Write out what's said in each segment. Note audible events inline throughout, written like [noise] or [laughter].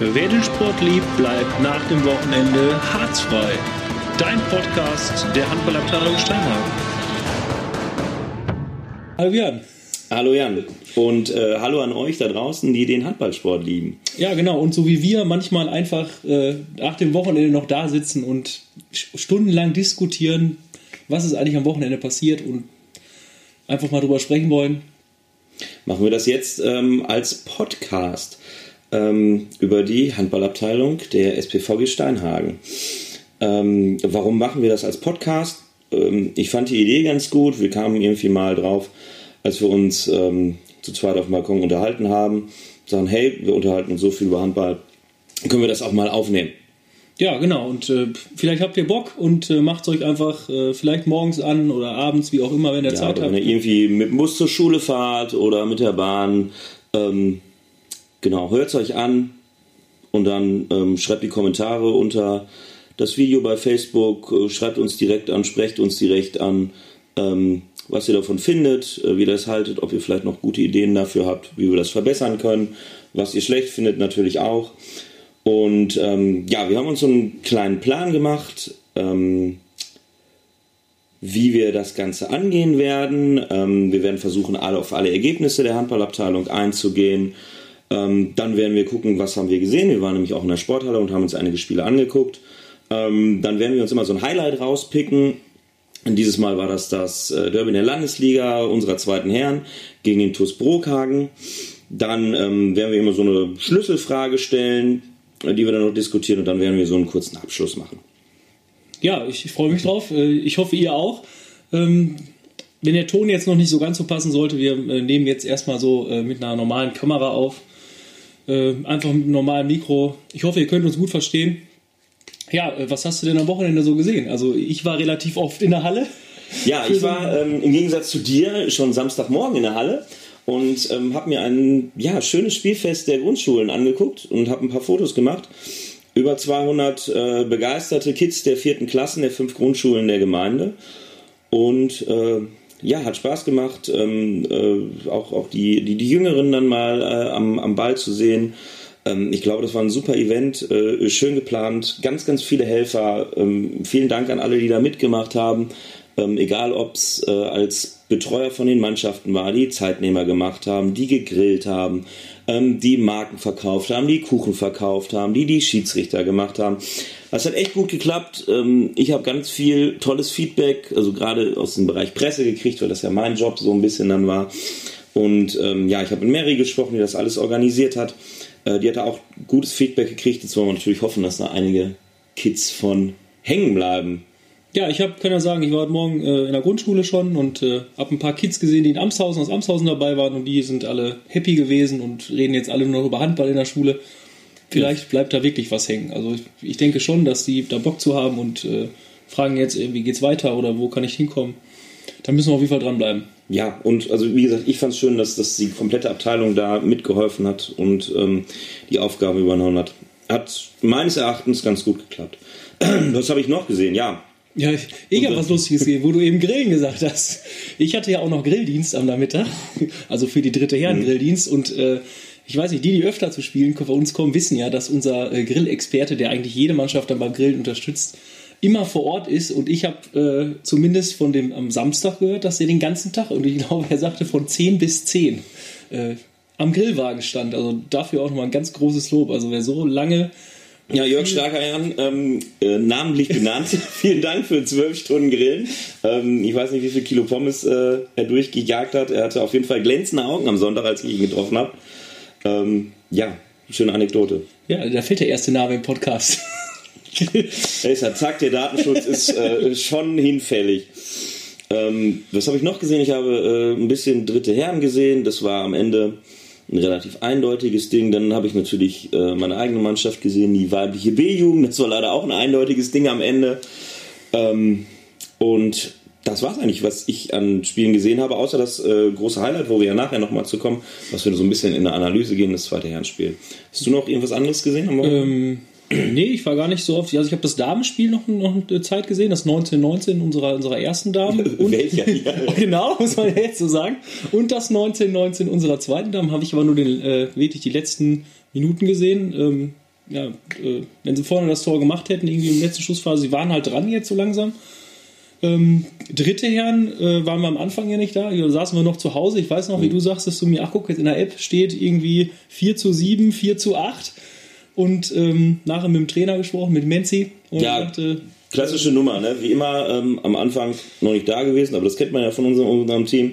Wer den Sport liebt, bleibt nach dem Wochenende harzfrei. Dein Podcast der Handballabteilung Steinhagen. Hallo Jan. Hallo Jan und äh, hallo an euch da draußen, die den Handballsport lieben. Ja, genau. Und so wie wir manchmal einfach äh, nach dem Wochenende noch da sitzen und stundenlang diskutieren, was ist eigentlich am Wochenende passiert und einfach mal drüber sprechen wollen. Machen wir das jetzt ähm, als Podcast ähm, über die Handballabteilung der SPVG Steinhagen. Ähm, warum machen wir das als Podcast? Ähm, ich fand die Idee ganz gut. Wir kamen irgendwie mal drauf, als wir uns ähm, zu zweit auf dem Balkon unterhalten haben, sagen, hey, wir unterhalten uns so viel über Handball, können wir das auch mal aufnehmen. Ja, genau. Und äh, vielleicht habt ihr Bock und äh, macht es euch einfach äh, vielleicht morgens an oder abends, wie auch immer, wenn ihr Ja, Zeit habt. wenn ihr irgendwie mit dem Bus zur Schule fahrt oder mit der Bahn. Ähm, genau, hört es euch an und dann ähm, schreibt die Kommentare unter das Video bei Facebook, äh, schreibt uns direkt an, sprecht uns direkt an, ähm, was ihr davon findet, äh, wie ihr das haltet, ob ihr vielleicht noch gute Ideen dafür habt, wie wir das verbessern können, was ihr schlecht findet natürlich auch. Und ähm, ja, wir haben uns so einen kleinen Plan gemacht. Ähm, wie wir das Ganze angehen werden. Ähm, wir werden versuchen, alle auf alle Ergebnisse der Handballabteilung einzugehen. Ähm, dann werden wir gucken, was haben wir gesehen. Wir waren nämlich auch in der Sporthalle und haben uns einige Spiele angeguckt. Ähm, dann werden wir uns immer so ein Highlight rauspicken. Und dieses Mal war das das äh, Derby in der Landesliga unserer zweiten Herren gegen den TuS Brokhagen. Dann ähm, werden wir immer so eine Schlüsselfrage stellen, äh, die wir dann noch diskutieren und dann werden wir so einen kurzen Abschluss machen. Ja, ich, freue mich drauf. Äh, Ich hoffe, ihr auch. Ähm, wenn der Ton jetzt noch nicht so ganz so passen sollte, wir nehmen jetzt erstmal so mit einer normalen Kamera auf. Äh, Einfach mit einem normalen Mikro. Ich hoffe, ihr könnt uns gut verstehen. Ja, äh, was hast du denn am Wochenende so gesehen? Also ich war relativ oft in der Halle. Ja, ich war ähm, im Gegensatz zu dir schon Samstagmorgen in der Halle und ähm, habe mir ein ja, schönes Spielfest der Grundschulen angeguckt und habe ein paar Fotos gemacht. Über 200 äh, begeisterte Kids der vierten Klassen der fünf Grundschulen der Gemeinde. Und äh, ja, hat Spaß gemacht, ähm, äh, auch, auch die, die, die Jüngeren dann mal äh, am, am Ball zu sehen. Ähm, ich glaube, das war ein super Event, äh, schön geplant, ganz, ganz viele Helfer. Ähm, vielen Dank an alle, die da mitgemacht haben. Ähm, egal, ob es äh, als Betreuer von den Mannschaften war, die Zeitnehmer gemacht haben, die gegrillt haben, ähm, die Marken verkauft haben, die Kuchen verkauft haben, die die Schiedsrichter gemacht haben. Das hat echt gut geklappt. Ähm, ich habe ganz viel tolles Feedback, also gerade aus dem Bereich Presse gekriegt, weil das ja mein Job so ein bisschen dann war. Und ähm, ja, ich habe mit Mary gesprochen, die das alles organisiert hat. Äh, die hat da auch gutes Feedback gekriegt. Jetzt wollen wir natürlich hoffen, dass da einige Kids von hängen bleiben. Ja, ich hab, kann ja sagen, ich war heute Morgen äh, in der Grundschule schon und äh, habe ein paar Kids gesehen, die in Amshausen aus Amshausen dabei waren und die sind alle happy gewesen und reden jetzt alle nur noch über Handball in der Schule. Vielleicht bleibt da wirklich was hängen. Also ich, ich denke schon, dass die da Bock zu haben und äh, fragen jetzt, äh, wie geht's weiter oder wo kann ich hinkommen. Da müssen wir auf jeden Fall dranbleiben. Ja, und also wie gesagt, ich fand es schön, dass, dass die komplette Abteilung da mitgeholfen hat und ähm, die Aufgabe übernommen hat. Hat meines Erachtens ganz gut geklappt. [clears throat] Was habe ich noch gesehen? Ja, Ja, ich, habe was Lustiges gesehen, wo du eben Grillen gesagt hast. Ich hatte ja auch noch Grilldienst am Nachmittag, also für die dritte Herren Grilldienst und äh, ich weiß nicht, die, die öfter zu Spielen bei uns kommen, wissen ja, dass unser äh, Grillexperte, der eigentlich jede Mannschaft dann beim Grillen unterstützt, immer vor Ort ist und ich habe äh, zumindest von dem am Samstag gehört, dass er den ganzen Tag und ich [laughs] glaube, er sagte von 10 bis 10 äh, am Grillwagen stand. Also dafür auch nochmal ein ganz großes Lob. Also wer so lange Ja, Jörg Starkerjan, ähm, äh, namentlich benannt. [laughs] Vielen Dank für zwölf Stunden Grillen. Ähm, ich weiß nicht, wie viel Kilo Pommes äh, er durchgejagt hat. Er hatte auf jeden Fall glänzende Augen am Sonntag, als ich ihn getroffen habe. Ähm, ja, schöne Anekdote. Ja, da fällt der erste Name im Podcast. [laughs] Er ist ja, zack, der Datenschutz ist äh, schon hinfällig. Ähm, was habe ich noch gesehen? Ich habe äh, ein bisschen dritte Herren gesehen. Das war am Ende ein relativ eindeutiges Ding. Dann habe ich natürlich äh, meine eigene Mannschaft gesehen, die weibliche B-Jugend. Das war leider auch ein eindeutiges Ding am Ende. Ähm, und das war es eigentlich, was ich an Spielen gesehen habe, außer das äh, große Highlight, wo wir ja nachher nochmal zu kommen, was wir so ein bisschen in der Analyse gehen, das zweite Herrenspiel. Hast du noch irgendwas anderes gesehen am Morgen? Ähm, nee, ich war gar nicht so oft. Also ich habe das Damenspiel noch, noch eine Zeit gesehen, das 1919 unserer, unserer ersten Damen. [laughs] Und, Welcher? [laughs] Ja. genau, muss man ja jetzt so sagen. Und das 1919 unserer zweiten Damen habe ich aber nur den, äh, wirklich die letzten Minuten gesehen. Ähm, ja, äh, wenn sie vorne das Tor gemacht hätten, irgendwie in der letzten Schussphase, sie waren halt dran jetzt so langsam. Ähm, dritte Herren äh, waren wir am Anfang ja nicht da, da saßen wir noch zu Hause. Ich weiß noch, wie du sagst, dass du mir, ach guck, jetzt in der App steht irgendwie 4 zu 7, 4 zu 8 und ähm, nachher mit dem Trainer gesprochen, mit Menzi. Und Ja. sagte, Klassische Nummer, ne? wie immer ähm, am Anfang noch nicht da gewesen, aber das kennt man ja von unserem, unserem Team.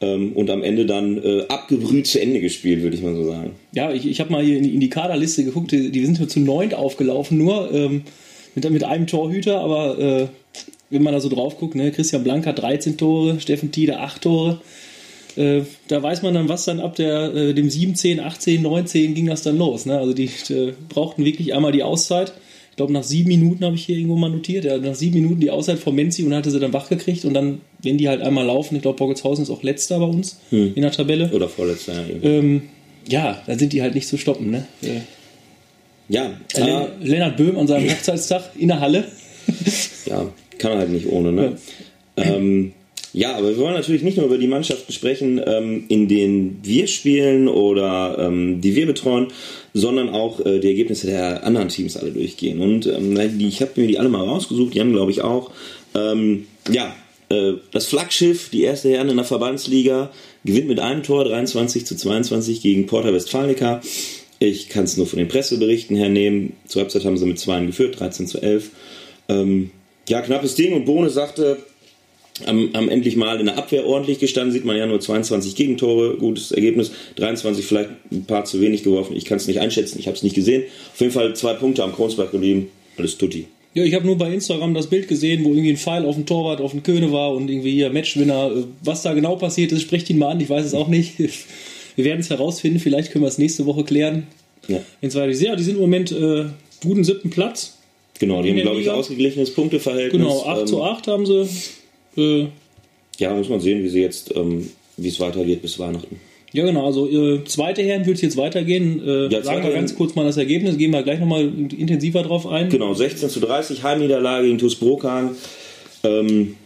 Ähm, und am Ende dann äh, abgebrüht zu Ende gespielt, würde ich mal so sagen. Ja, ich, ich habe mal hier in die, in die Kaderliste geguckt, die, die sind nur zu neunt aufgelaufen, nur ähm, mit, mit einem Torhüter, aber äh, wenn man da so drauf guckt, ne, Christian Blank hat 13 Tore, Steffen Tiede 8 Tore. Äh, da weiß man dann, was dann ab der, äh, dem 17, 18, 19 ging das dann los. Ne? Also die äh, brauchten wirklich einmal die Auszeit. Ich glaube, nach sieben Minuten habe ich hier irgendwo mal notiert. Ja, nach sieben Minuten die Auszeit von Menzi und hatte sie dann wach gekriegt. Und dann, wenn die halt einmal laufen, ich glaube, Borgelshausen ist auch letzter bei uns in der Tabelle. Oder vorletzter irgendwie. Ähm, ja, dann sind die halt nicht zu stoppen. Ne? Äh, Ja, Len äh, Lennart Böhm an seinem [laughs] Hochzeitstag in der Halle. ja, kann halt nicht ohne. Ne? Ähm, ja, aber wir wollen natürlich nicht nur über die Mannschaften sprechen, ähm, in denen wir spielen oder ähm, die wir betreuen, sondern auch äh, die Ergebnisse der anderen Teams alle durchgehen. Und ähm, ich habe mir die alle mal rausgesucht, Jan glaube ich auch. Ähm, ja, äh, das Flaggschiff, die erste Herren in der Verbandsliga, gewinnt mit einem Tor 23 zu 22 gegen Porta Westfalica. Ich kann es nur von den Presseberichten hernehmen. Zur Halbzeit haben sie mit 2 geführt, 13 zu 11. Ähm, ja, knappes Ding und Bohne sagte, haben, haben endlich mal in der Abwehr ordentlich gestanden. Sieht man ja nur 22 Gegentore, gutes Ergebnis. 23 vielleicht ein paar zu wenig geworfen. Ich kann es nicht einschätzen, ich habe es nicht gesehen. Auf jeden Fall zwei Punkte am Kronsberg geblieben. Alles tutti. Ja, ich habe nur bei Instagram das Bild gesehen, wo irgendwie ein Pfeil auf dem Torwart, auf dem Köhne war und irgendwie hier Matchwinner. Was da genau passiert ist, sprecht ihn mal an, ich weiß es auch nicht. [laughs] Wir werden es herausfinden, vielleicht können wir es nächste Woche klären. Ja. Weiter ist. Ja, die sind im Moment äh, guten siebten Platz. Genau, die In haben, glaube ich, ausgeglichenes Punkteverhältnis. Genau, 8 Ähm, zu 8 haben sie. Äh, Ja, muss man sehen, wie sie jetzt, ähm, wie es weitergeht bis Weihnachten. ja, genau, also äh, zweite Herren wird es jetzt weitergehen. Äh, Ja, sagen wir ganz kurz mal das Ergebnis, gehen wir gleich nochmal intensiver drauf ein. Genau, 16 zu 30, Heimniederlage gegen TuS Brokan. Ähm,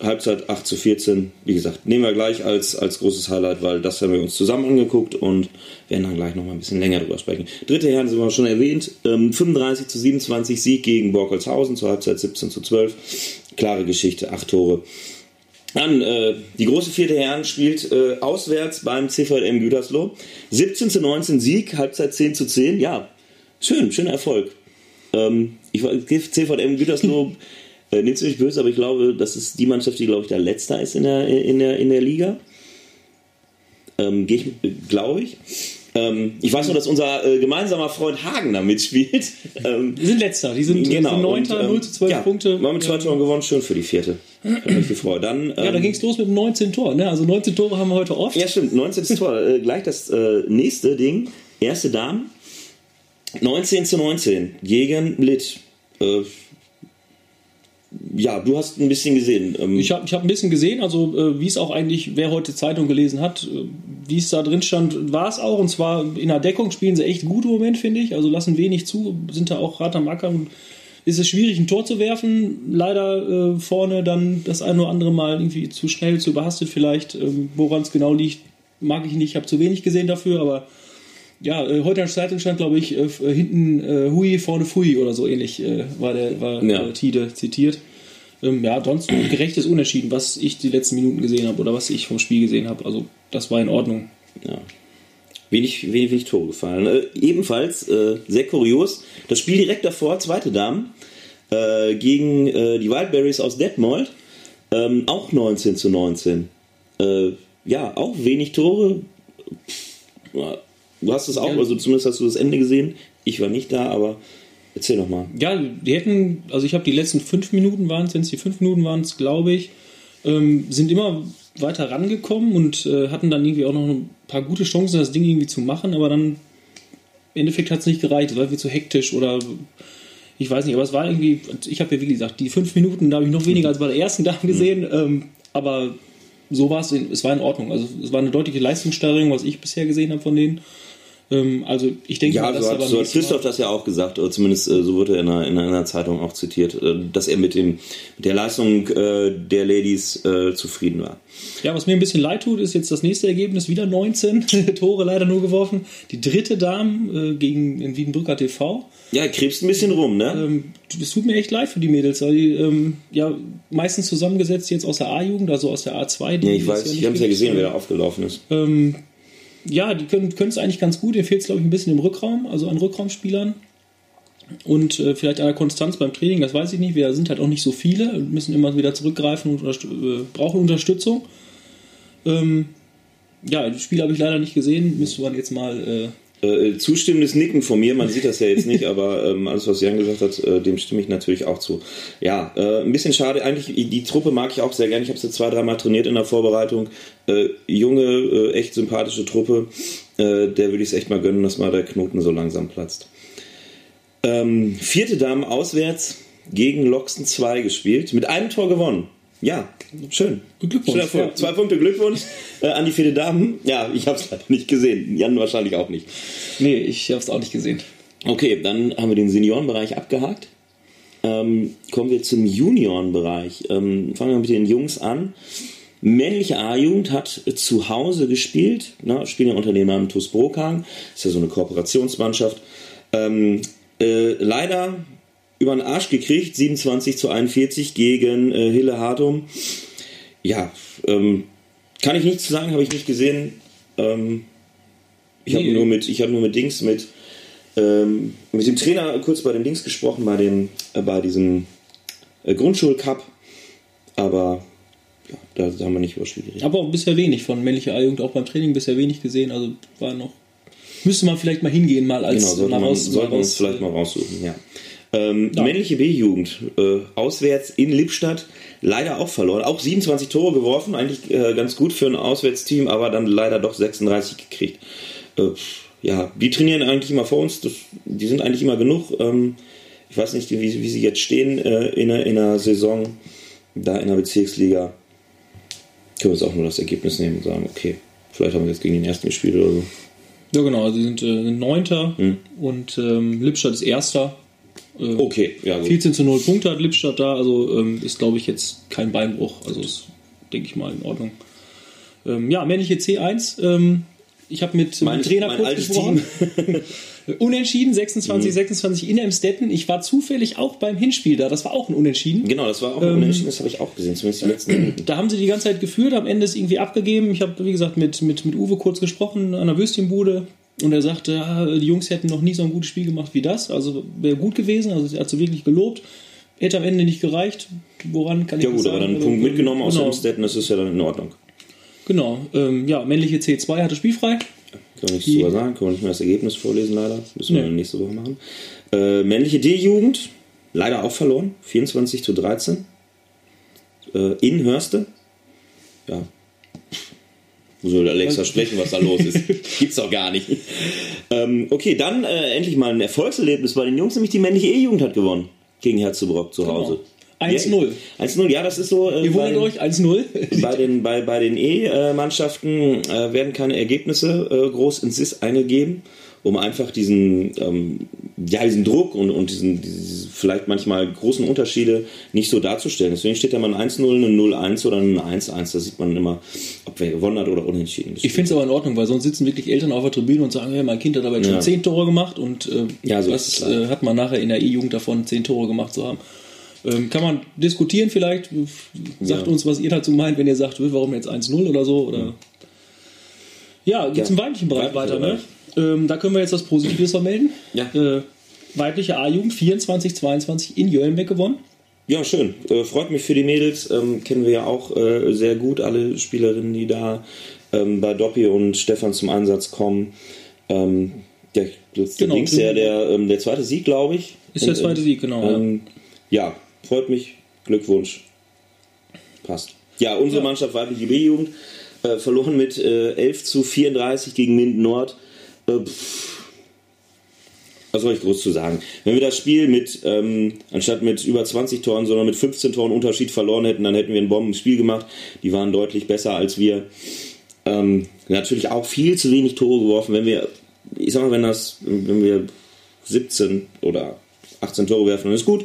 Halbzeit 8 zu 14. Wie gesagt, nehmen wir gleich als, als großes Highlight, weil das haben wir uns zusammen angeguckt und werden dann gleich nochmal ein bisschen länger drüber sprechen. Dritte Herren sind wir schon erwähnt. Ähm, 35 zu 27 Sieg gegen Borkolshausen zur Halbzeit 17 zu 12. Klare Geschichte, 8 Tore. Dann, äh, die große vierte Herren spielt äh, auswärts beim CVM Gütersloh. 17 zu 19 Sieg, Halbzeit 10 zu 10. Ja, schön, schöner Erfolg. Ähm, ich CVM Gütersloh, [laughs] äh, nimmt's mich böse, aber ich glaube, das ist die Mannschaft, die, glaube ich, der Letzter ist in der, in der, in der Liga. Ähm, Gehe ich, glaube ich. Ähm, ich weiß nur, dass unser äh, gemeinsamer Freund Hagen da mitspielt. ähm, [laughs] Die sind letzter, die sind, genau. sind Und, ähm, 0 zu 12 ja, Punkte. War mit zwei Toren gewonnen, schön für die vierte. Hat mich gefreut. Dann, Ja, da ähm, ging es los mit 19 Toren. Ne? Also 19 Tore haben wir heute oft. Ja, stimmt. 19. Tor. Äh, gleich das äh, nächste Ding. Erste Damen. 19 zu 19 gegen Litt. Ja, du hast ein bisschen gesehen. Ähm, Ich habe ich hab ein bisschen gesehen, also äh, wie es auch eigentlich, wer heute Zeitung gelesen hat, äh, wie es da drin stand, war es auch. Und zwar in der Deckung spielen sie echt gut im Moment, finde ich. Also lassen wenig zu, sind da auch hart am Acker. Und ist es schwierig, ein Tor zu werfen. Leider äh, vorne dann das ein oder andere Mal irgendwie zu schnell, zu überhastet vielleicht. Ähm, Woran es genau liegt, mag ich nicht. Ich habe zu wenig gesehen dafür, aber ja, äh, heute in der Zeitung stand, glaube ich, äh, hinten äh, Hui, vorne Fui oder so ähnlich äh, war der war Ja. Tide zitiert. Ähm, ja, sonst ein gerechtes Unentschieden, was ich die letzten Minuten gesehen habe oder was ich vom Spiel gesehen habe. Also das war in Ordnung. ja. Wenig, wenig, wenig Tore gefallen. Äh, ebenfalls äh, sehr kurios. Das Spiel direkt davor, zweite Damen, äh, gegen äh, die Wildberries aus Detmold. Ähm, auch 19 zu 19. Äh, ja, auch wenig Tore. Ja, Du hast es auch, Ja. also zumindest hast du das Ende gesehen. Ich war nicht da, aber erzähl doch mal. Ja, die hätten, also ich habe die letzten fünf Minuten waren es, wenn es die fünf Minuten waren es, glaube ich, ähm, sind immer weiter rangekommen und äh, hatten dann irgendwie auch noch ein paar gute Chancen, das Ding irgendwie zu machen, aber dann im Endeffekt hat es nicht gereicht, es war irgendwie zu hektisch oder ich weiß nicht, aber es war irgendwie, ich habe ja wie gesagt, die fünf Minuten, da habe ich noch weniger als bei der ersten Dame gesehen, ähm, aber so war es, es war in Ordnung. Also es war eine deutliche Leistungssteigerung, was ich bisher gesehen habe von denen. Ähm, also ich denke Ja, mal, dass so aber hat, so hat Christoph das ja auch gesagt, oder zumindest äh, so wurde er in einer, in einer Zeitung auch zitiert, äh, dass er mit, dem, mit der Leistung äh, der Ladies äh, zufrieden war. Ja, was mir ein bisschen leid tut, ist jetzt das nächste Ergebnis. Wieder 19 [laughs] Tore leider nur geworfen. Die dritte Dame äh, gegen den Wiedenbrücker TV. Ja, krebst ein bisschen rum, ne? Ähm, es tut mir echt leid für die Mädels, weil die ähm, ja meistens zusammengesetzt jetzt aus der A-Jugend, also aus der A2. Die ja, ich weiß, nicht ich habe es ja gesehen, wer da aufgelaufen ist. Ähm, ja, die können es eigentlich ganz gut. Ihr fehlt es, glaube ich, ein bisschen im Rückraum, also an Rückraumspielern. Und äh, vielleicht an der Konstanz beim Training, das weiß ich nicht. Wir sind halt auch nicht so viele und müssen immer wieder zurückgreifen und unterst- äh, brauchen Unterstützung. Ähm, ja, das Spiel habe ich leider nicht gesehen. Müsste man jetzt mal. Äh, Äh, zustimmendes Nicken von mir, man sieht das ja jetzt nicht, [laughs] aber ähm, alles, was Jan gesagt hat, äh, dem stimme ich natürlich auch zu. Ja, äh, ein bisschen schade. Eigentlich, die Truppe mag ich auch sehr gerne. Ich habe sie zwei, dreimal trainiert in der Vorbereitung. Äh, junge, äh, echt sympathische Truppe. Der würde ich es echt mal gönnen, dass mal der Knoten so langsam platzt. Ähm, vierte Dame auswärts gegen Loxen 2 gespielt. Mit einem Tor gewonnen. Ja, schön. Glückwunsch, ja. Zwei Punkte Glückwunsch äh, an die vierte Damen. Ja, ich habe es leider nicht gesehen. Jan wahrscheinlich auch nicht. nee, ich habe es auch nicht gesehen. Okay, dann haben wir den Seniorenbereich abgehakt. Ähm, kommen wir zum Juniorenbereich. Ähm, fangen wir mit den Jungs an. Männliche A-Jugend hat zu Hause gespielt, ne, spielen ja unter dem Namen TuS Brokang, ist ja so eine Kooperationsmannschaft. Ähm, äh, leider über den Arsch gekriegt, 27 zu 41 gegen äh, Hille Hartum. Ja, ähm, kann ich nichts zu sagen, habe ich nicht gesehen. Ähm, ich habe nur mit, ich habe nur mit Dings mit ähm, mit dem Trainer kurz bei den Dings gesprochen, bei dem, äh, bei diesem äh, Grundschulcup, aber ja, da, da haben wir nicht über Spiel geredet. Aber auch bisher wenig von männlicher A-Jugend, auch beim Training bisher wenig gesehen. Also war noch. Müsste man vielleicht mal hingehen, mal als Genau, sollte mal man, raus- sollten wir mal uns vielleicht mal raussuchen, ja. Ähm, Ja. Männliche B-Jugend, äh, auswärts in Lippstadt, leider auch verloren. Auch 27 Tore geworfen, eigentlich äh, ganz gut für ein Auswärtsteam, aber dann leider doch 36 gekriegt. Äh, ja, die trainieren eigentlich immer vor uns, das, die sind eigentlich immer genug. Ähm, ich weiß nicht, wie, wie sie jetzt stehen äh, in, der, in der Saison, da in der Bezirksliga. Können wir uns auch nur das Ergebnis nehmen und sagen, okay, vielleicht haben wir jetzt gegen den ersten gespielt oder so. Ja, genau, also sie sind, äh, sind Neunter Hm. und ähm, Lippstadt ist Erster. Äh, Okay, ja gut. 14 zu 0 Punkte hat Lippstadt da, also ähm, ist, glaube ich, jetzt kein Beinbruch. Also ist, denke ich mal, in Ordnung. Ähm, ja, männliche C1. Ähm, ich habe mit, Mein- mit dem Trainer mein kurz gesprochen. [laughs] Unentschieden, 26, 26 in Emstetten. Ich war zufällig auch beim Hinspiel da. Das war auch ein Unentschieden. Genau, das war auch ein Unentschieden, das habe ich auch gesehen, zumindest die letzten Minuten. Da haben sie die ganze Zeit geführt, am Ende ist irgendwie abgegeben. Ich habe, wie gesagt, mit, mit, mit Uwe kurz gesprochen an der Würstchenbude. Und er sagte, ja, die Jungs hätten noch nie so ein gutes Spiel gemacht wie das. Also wäre gut gewesen. Also er hat sie wirklich gelobt. Hätte am Ende nicht gereicht. Woran kann ich Ja nicht gut, aber sagen. dann einen Punkt mitgenommen aus genau, Amstetten, das ist ja dann in Ordnung. Genau. Ähm, ja, männliche C2 hatte spielfrei. Können wir nichts drüber sagen, können wir nicht mehr das Ergebnis vorlesen, leider. Müssen wir Nee. dann nächste Woche machen. Äh, männliche D-Jugend, leider auch verloren, 24 zu 13. Äh, in Hörste. Ja. Wo soll Alexa sprechen, was da los ist? [laughs] Gibt's doch gar nicht. Ähm, okay, dann äh, endlich mal ein Erfolgserlebnis bei den Jungs, nämlich die männliche E-Jugend hat gewonnen. Gegen Herzebrock zu Hause. 1-0. 1-0, ja, das ist so. Äh, Ihr wundert euch, 1-0. [laughs] bei den, bei, bei den E-Mannschaften äh, werden keine Ergebnisse äh, groß ins SIS eingegeben, um einfach diesen, ähm, ja, diesen Druck und, und diesen, diese vielleicht manchmal großen Unterschiede nicht so darzustellen. Deswegen steht da mal ein 1-0, ein 0-1 oder ein 1-1. Da sieht man immer, ob wer gewonnen hat oder unentschieden. Ich finde es aber in Ordnung, weil sonst sitzen wirklich Eltern auf der Tribüne und sagen, hey, mein Kind hat aber jetzt Ja. schon 10 Tore gemacht und äh, Ja, so was äh, hat man nachher in der E-Jugend davon, 10 Tore gemacht zu haben. Ähm, kann man diskutieren vielleicht. Sagt Ja. uns, was ihr dazu meint, wenn ihr sagt, warum jetzt 1-0 oder so. Oder ja, geht Ja. zum weiblichen Bereich weiter. Ne? Ähm, da können wir jetzt was Positives vermelden. Ja. Äh, weibliche A-Jugend 24-22 in Jöllenbeck gewonnen. Ja, schön. Äh, freut mich für die Mädels. Ähm, kennen wir ja auch äh, sehr gut, alle Spielerinnen, die da ähm, bei Doppi und Stefan zum Einsatz kommen. Ähm, der, das Genau, Dings, der, der, ähm, der zweite Sieg, glaube ich. Ist der Und, zweite äh, Sieg, genau. Ähm, ja, freut mich. Glückwunsch. Passt. Ja, unsere Ja. Mannschaft weibliche B-Jugend äh, verloren mit äh, 11 zu 34 gegen Minden Nord. Was soll ich groß zu sagen? Wenn wir das Spiel mit, ähm, anstatt mit über 20 Toren, sondern mit 15 Toren Unterschied verloren hätten, dann hätten wir ein Bombenspiel gemacht. Die waren deutlich besser als wir. Ähm, natürlich auch viel zu wenig Tore geworfen. Wenn wir ich sag mal, wenn das, wenn wir 17 oder 18 Tore werfen, dann ist gut.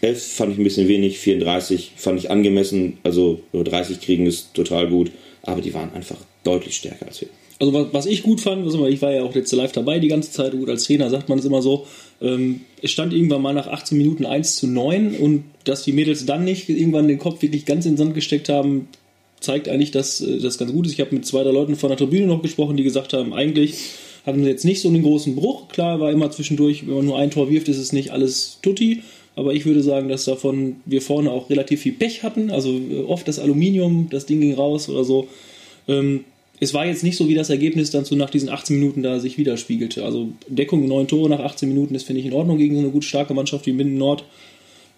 11 fand ich ein bisschen wenig, 34 fand ich angemessen, also 30 kriegen ist total gut, aber die waren einfach deutlich stärker als wir. Also was, ich gut fand, ich war ja auch jetzt live dabei die ganze Zeit, gut als Trainer sagt man es immer so, ähm, es stand irgendwann mal nach 18 Minuten 1 zu 9 und dass die Mädels dann nicht irgendwann den Kopf wirklich ganz in den Sand gesteckt haben, zeigt eigentlich, dass äh, das ganz gut ist. Ich habe mit zwei, drei Leuten von der Tribüne noch gesprochen, die gesagt haben, eigentlich hatten sie jetzt nicht so einen großen Bruch. Klar war immer zwischendurch, wenn man nur ein Tor wirft, ist es nicht alles tutti. Aber ich würde sagen, dass davon wir vorne auch relativ viel Pech hatten. Also äh, oft das Aluminium, das Ding ging raus oder so. Ähm, es war jetzt nicht so, wie das Ergebnis dann so nach diesen 18 Minuten da sich widerspiegelte. Also Deckung, neun Tore nach 18 Minuten, das finde ich in Ordnung gegen so eine gut starke Mannschaft wie Minden Nord.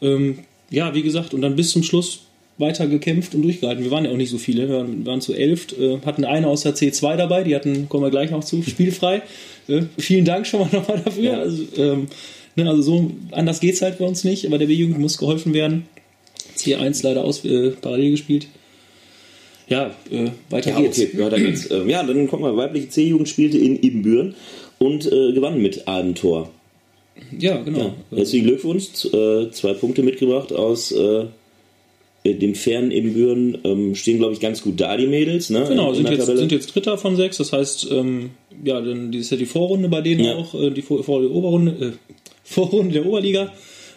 Ähm, ja, wie gesagt, und dann bis zum Schluss weiter gekämpft und durchgehalten. Wir waren ja auch nicht so viele, wir waren, waren zu elf, äh, hatten eine aus der C2 dabei, die hatten, kommen wir gleich noch zu, spielfrei. [laughs] Äh, vielen Dank schon mal nochmal dafür. Ja. Also, ähm, ne, also so anders geht es halt bei uns nicht, aber der B-Jugend muss geholfen werden. C1 leider aus, äh, parallel gespielt. Ja, äh, weiter ja, geht's. Okay, weiter geht's. Ähm, ja, dann kommt mal, weibliche C-Jugend spielte in Ibbenbüren und äh, gewann mit einem Tor. Ja, genau. Ja, herzlichen Glückwunsch, äh, zwei Punkte mitgebracht aus äh, dem fernen Ibbenbüren. Ähm, stehen, glaube ich, ganz gut da, die Mädels. Ne? Genau, in, sind, in jetzt, sind jetzt Dritter von sechs, das heißt, ähm, ja, dann die ist ja die Vorrunde bei denen ja. auch, äh, die, Vor Vor Oberrunde, äh, [laughs] Vorrunde der Oberliga.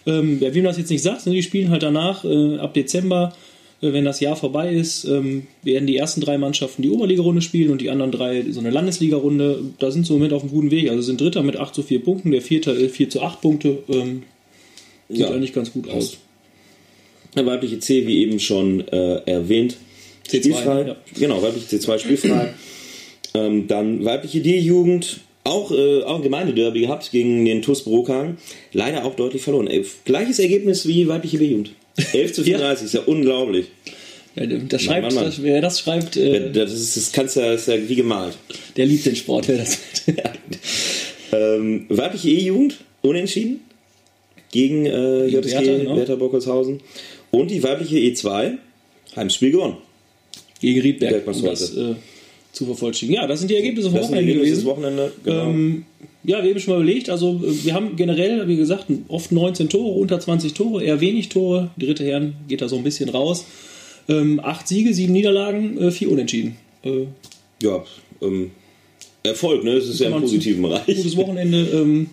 Ähm, ja, wem das jetzt nicht sagt, ne, die spielen halt danach äh, ab Dezember wenn das Jahr vorbei ist, ähm, werden die ersten drei Mannschaften die Oberliga-Runde spielen und die anderen drei so eine Landesliga-Runde. Da sind sie im Moment auf einem guten Weg. Also sind Dritter mit 8 zu 4 Punkten, der Vierte 4 äh, zu 8 Punkte. Ähm, sieht ja. eigentlich ganz gut aus. Der weibliche C, wie eben schon äh, erwähnt, C2, spielfrei. Ja. Genau, weibliche C2 spielfrei. ähm, dann weibliche D-Jugend, auch, äh, auch ein Gemeindederby gehabt gegen den TuS Brokan. Leider auch deutlich verloren. Äh, gleiches Ergebnis wie weibliche B-Jugend. 11 zu 34, ja. ist ja unglaublich. Ja, das schreibt, Mann, Mann, Mann. Das, wer das schreibt. Äh, das, ist, das, kannst ja, ist ja wie gemalt. Der liebt den Sport, wer das ja. [laughs] ähm, Weibliche E-Jugend, unentschieden. Gegen äh, JSG Werther, genau. Werther Bockelshausen. Und die weibliche E2, Heimspiel gewonnen. Gegen Riedberg. Um das, äh, zu vervollständigen. Ja, das sind die Ergebnisse vom Wochenende gewesen. Wochenende, genau. ähm, ja, wir haben schon mal überlegt, also äh, wir haben generell, wie gesagt, oft 19 Tore, unter 20 Tore, eher wenig Tore. Dritte Herren geht da so ein bisschen raus. Ähm, acht Siege, sieben Niederlagen, äh, vier Unentschieden. Äh, ja, ähm, Erfolg, ne? Das ist ja im positiven Bereich. Gutes Wochenende. Ähm,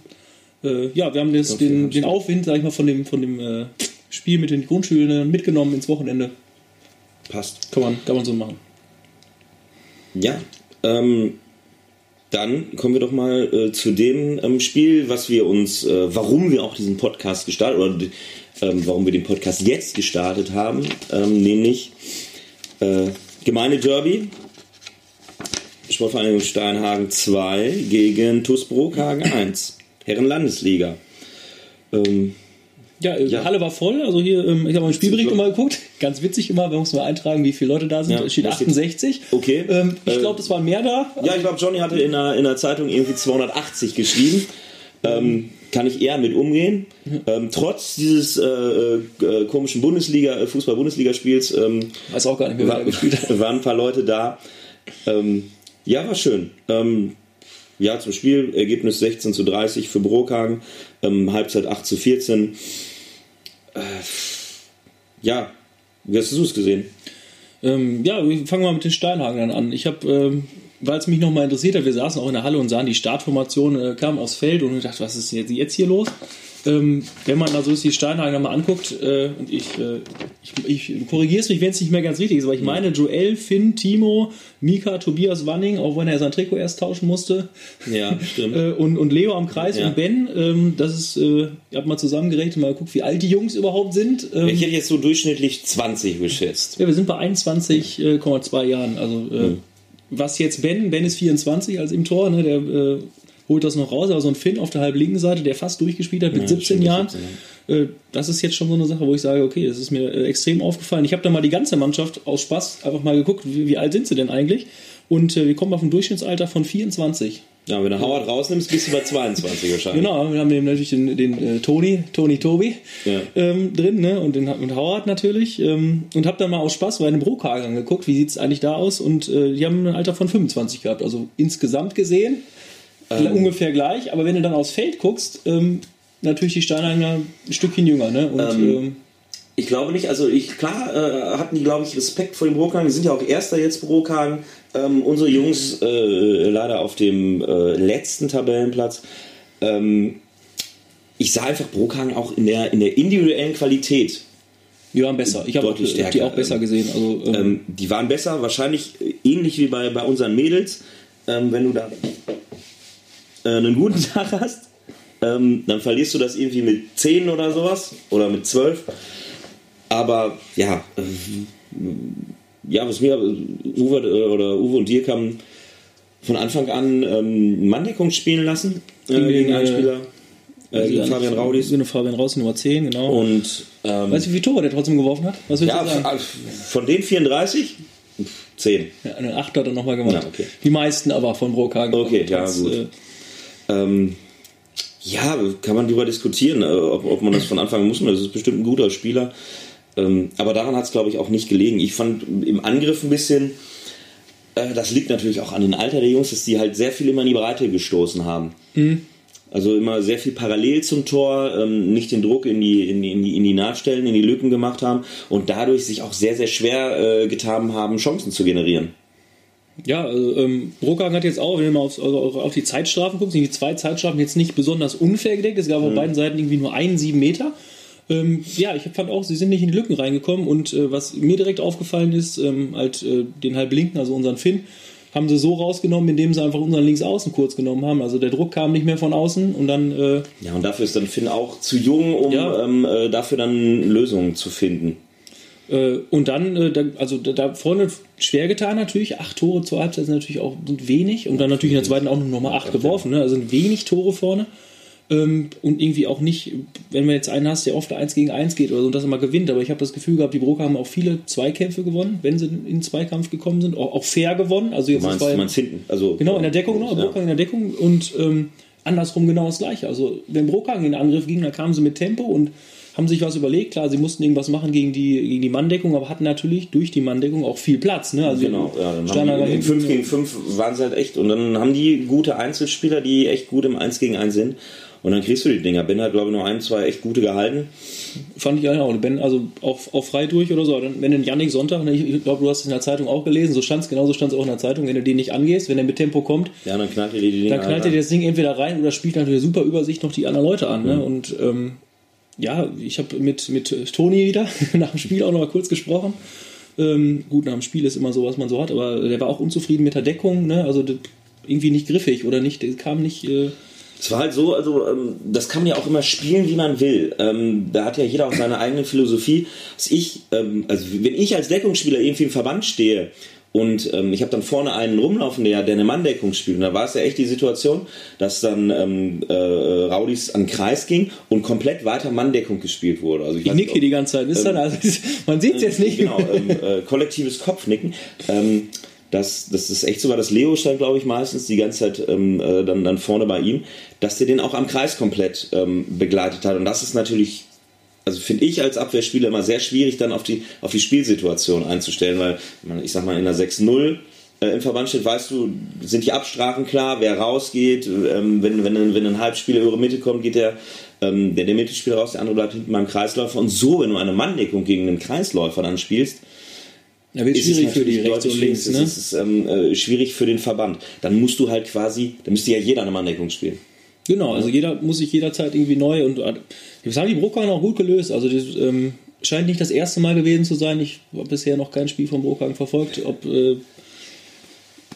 äh, ja, wir haben das, den, den Aufwind, sag ich mal, von dem, von dem äh, Spiel mit den Grundschülern mitgenommen ins Wochenende. Passt. Kann man, kann man so machen. Ja, ähm, dann kommen wir doch mal äh, zu dem ähm, Spiel, was wir uns, äh, warum wir auch diesen Podcast gestartet oder ähm, warum wir den Podcast jetzt gestartet haben, ähm, nämlich äh, Gemeinde Derby, Sportvereinigung Steinhagen 2 gegen TuS Brokhagen 1, Herrenlandesliga. Ähm, ja, ja, Halle war voll. Also hier, ähm, ich habe mal einen Spielbericht mal geguckt. Ganz witzig immer, wir müssen mal eintragen, wie viele Leute da sind. Ja, es steht 68. Okay. Ähm, ich glaube, es waren mehr da. Ja, ich glaube, Johnny hatte in der, in der Zeitung irgendwie 280 geschrieben. Ähm, kann ich eher mit umgehen. Ähm, trotz dieses äh, äh, komischen Bundesliga, äh, Fußball-Bundesligaspiels ähm, Weiß auch gar nicht mehr, war, gespielt [laughs] waren ein paar Leute da. Ähm, ja, war schön. Ähm, ja, zum Spiel, Ergebnis 16 zu 30 für Brokhagen, ähm, Halbzeit 8 zu 14. Äh, ja, wie hast du es gesehen? Ähm, ja, wir fangen mal mit den Steinhagen an. Ich habe, ähm, weil es mich nochmal interessiert hat, wir saßen auch in der Halle und sahen die Startformation, äh, kamen aufs Feld und ich dachte, was ist jetzt, jetzt hier los? Ähm, wenn man also die Steinhagen mal anguckt, äh, und ich, äh, ich, ich korrigiere es mich, wenn es nicht mehr ganz richtig ist, aber ich meine Joel, Finn, Timo, Mika, Tobias Wanning, auch wenn er sein Trikot erst tauschen musste. Ja, [laughs] stimmt. äh, und, und Leo am Kreis ja. und Ben, ähm, das ist, äh, ich habe mal zusammengerechnet, mal geguckt, wie alt die Jungs überhaupt sind. Ähm, ich hätte jetzt so durchschnittlich 20 geschätzt. Ja, wir sind bei 21,2 Jahren. Also, mhm. was jetzt Ben, Ben ist 24 als im Tor, ne, der äh, holt das noch raus, aber so ein Finn auf der halb linken Seite, der fast durchgespielt hat mit ja, 17 Jahren, 17, äh, das ist jetzt schon so eine Sache, wo ich sage, okay, das ist mir äh, extrem aufgefallen. Ich habe da mal die ganze Mannschaft aus Spaß einfach mal geguckt, wie, wie alt sind sie denn eigentlich? Und äh, wir kommen auf ein Durchschnittsalter von 24. Ja, wenn du Howard rausnimmst, bist du bei 22 wahrscheinlich. Genau, wir haben eben natürlich den, den äh, Toni, Toni Tobi ja. ähm, drin, ne? Und den und Howard natürlich. Ähm, und habe dann mal aus Spaß bei einem Brokager angeguckt, wie sieht es eigentlich da aus? Und äh, die haben ein Alter von 25 gehabt. Also insgesamt gesehen ähm, ungefähr gleich, aber wenn du dann aufs Feld guckst, ähm, natürlich die Steinhanger ein Stückchen jünger. Ne? Und, ähm, ähm ich glaube nicht, also ich, klar äh, hatten die, glaube ich, Respekt vor dem Brokhagen. Die sind ja auch Erster jetzt Brokhagen. Ähm, unsere Jungs äh, leider auf dem äh, letzten Tabellenplatz. Ähm, ich sah einfach Brokhagen auch in der, in der individuellen Qualität. Die waren besser. Ich habe auch, die auch besser gesehen. Also, ähm, ähm, die waren besser, wahrscheinlich ähnlich wie bei, bei unseren Mädels. Ähm, wenn du da äh, einen guten [laughs] Tag hast, ähm, dann verlierst du das irgendwie mit 10 oder sowas oder mit 12. Aber ja, äh, ja, was mir Uwe äh, oder Uwe und dir kam von Anfang an ähm, Manndeckung spielen lassen äh, gegen einen Spieler. Äh, gegen Fabian Raudis. Gegen Fabian Raus, Nummer 10, genau. Und, ähm, weißt du, wie viele Tore der trotzdem geworfen hat? Was ja, von den 34? 10. Ja, eine 8 hat er nochmal gemacht. Ja, okay. Die meisten aber von Brockhagen. Okay, ja, gut. Äh, ähm, ja, kann man darüber diskutieren, äh, ob, ob man das von Anfang an muss. Das ist bestimmt ein guter Spieler. Ähm, aber daran hat es, glaube ich, auch nicht gelegen. Ich fand im Angriff ein bisschen, äh, das liegt natürlich auch an dem Alter der Jungs, dass die halt sehr viel immer in die Breite gestoßen haben. Mhm. Also immer sehr viel parallel zum Tor, ähm, nicht den Druck in die, in, die, in, die, in die Nahtstellen, in die Lücken gemacht haben und dadurch sich auch sehr, sehr schwer äh, getan haben, Chancen zu generieren. Ja, also, ähm, Brockhagen hat jetzt auch, wenn man auf, also auf die Zeitstrafen guckt, sind die zwei Zeitstrafen jetzt nicht besonders unfair gedeckt. Es gab mhm. auf beiden Seiten irgendwie nur einen sieben Meter. Ähm, ja, ich fand auch, sie sind nicht in die Lücken reingekommen und äh, was mir direkt aufgefallen ist, ähm, halt äh, den halblinken, also unseren Finn, haben sie so rausgenommen, indem sie einfach unseren Linksaußen kurz genommen haben. Also der Druck kam nicht mehr von außen und dann. Äh, ja, und dafür ist dann Finn auch zu jung, um ja. ähm, äh, dafür dann Lösungen zu finden. Äh, und dann, äh, also da, vorne schwer getan natürlich. Acht Tore zur Halbzeit sind natürlich auch wenig. Und dann natürlich in der zweiten auch noch mal acht geworfen. Ne? Also sind wenig Tore vorne. Ähm, und irgendwie auch nicht, wenn man jetzt einen hast, der oft eins gegen eins geht oder so und das immer gewinnt. Aber ich habe das Gefühl gehabt, die Broker haben auch viele Zweikämpfe gewonnen, wenn sie in den Zweikampf gekommen sind. Auch, fair gewonnen. Also jetzt du meinst, war, meinst hinten. Also, genau, in der Deckung, ne? Broker in der Deckung. Und ähm, andersrum genau das Gleiche. Also wenn Broker in den Angriff ging, dann kamen sie mit Tempo und haben sich was überlegt. Klar, sie mussten irgendwas machen gegen die, gegen die Manndeckung, aber hatten natürlich durch die Manndeckung auch viel Platz. Ne? Also genau, ja, dann haben die in 5 gegen 5 waren sie halt echt. Und dann haben die gute Einzelspieler, die echt gut im 1 gegen 1 sind. Und dann kriegst du die Dinger. Ben hat, glaube ich, nur ein, zwei echt gute gehalten. Fand ich auch. Ben, also auch, auch frei durch oder so. Dann, wenn den Yannick Sonntag, ne, ich glaube, du hast es in der Zeitung auch gelesen, so stand es, genauso stand es auch in der Zeitung, wenn du den nicht angehst, wenn er mit Tempo kommt, ja, dann knallt er die Dinger Dann knallt er das Ding entweder rein oder spielt natürlich super Übersicht noch die anderen Leute an. Ne? Mhm. Und ähm, ja, ich habe mit, mit Toni wieder [laughs] nach dem Spiel auch noch mal kurz gesprochen. Ähm, gut, nach dem Spiel ist immer so, was man so hat, aber der war auch unzufrieden mit der Deckung, ne? also irgendwie nicht griffig oder nicht, kam nicht. Äh, es war halt so, also ähm, das kann man ja auch immer spielen, wie man will. Ähm, da hat ja jeder auch seine eigene Philosophie. Was ich, ähm, also wenn ich als Deckungsspieler irgendwie im Verband stehe und ähm, ich habe dann vorne einen rumlaufen, der, der eine Manndeckung spielt. Und da war es ja echt die Situation, dass dann ähm, äh, Raudis an den Kreis ging und komplett weiter Manndeckung gespielt wurde. Also ich, ich nicke die ganze Zeit. Ist ähm, dann, also, [laughs] man sieht es jetzt nicht. Genau, ähm, äh, kollektives Kopfnicken. Ähm, das, das ist echt so, weil das Leo stand, glaube ich, meistens die ganze Zeit ähm, äh, dann, dann vorne bei ihm, dass der den auch am Kreis komplett begleitet hat. Und das ist natürlich also finde ich als Abwehrspieler immer sehr schwierig, dann auf die, auf die Spielsituation einzustellen, weil ich sag mal in der 6-0 äh, im Verband steht, weißt du, sind die Abstrafen klar, wer rausgeht, ähm, wenn, wenn, wenn ein Halbspieler über Mitte kommt, geht der, ähm, der, der Mittelspieler raus, der andere bleibt hinten beim Kreisläufer und so, wenn du eine Manndeckung gegen einen Kreisläufer dann spielst, ja, wird schwierig für die rechts und links. Ne? Es ist ähm, äh, schwierig für den Verband. Dann musst du halt quasi, dann müsste ja jeder eine Manndeckung spielen. Genau, also jeder muss sich jederzeit irgendwie neu und das haben die Brockhagen auch gut gelöst. Also das ähm, scheint nicht das erste Mal gewesen zu sein. Ich habe bisher noch kein Spiel von Brockhagen verfolgt, ob äh,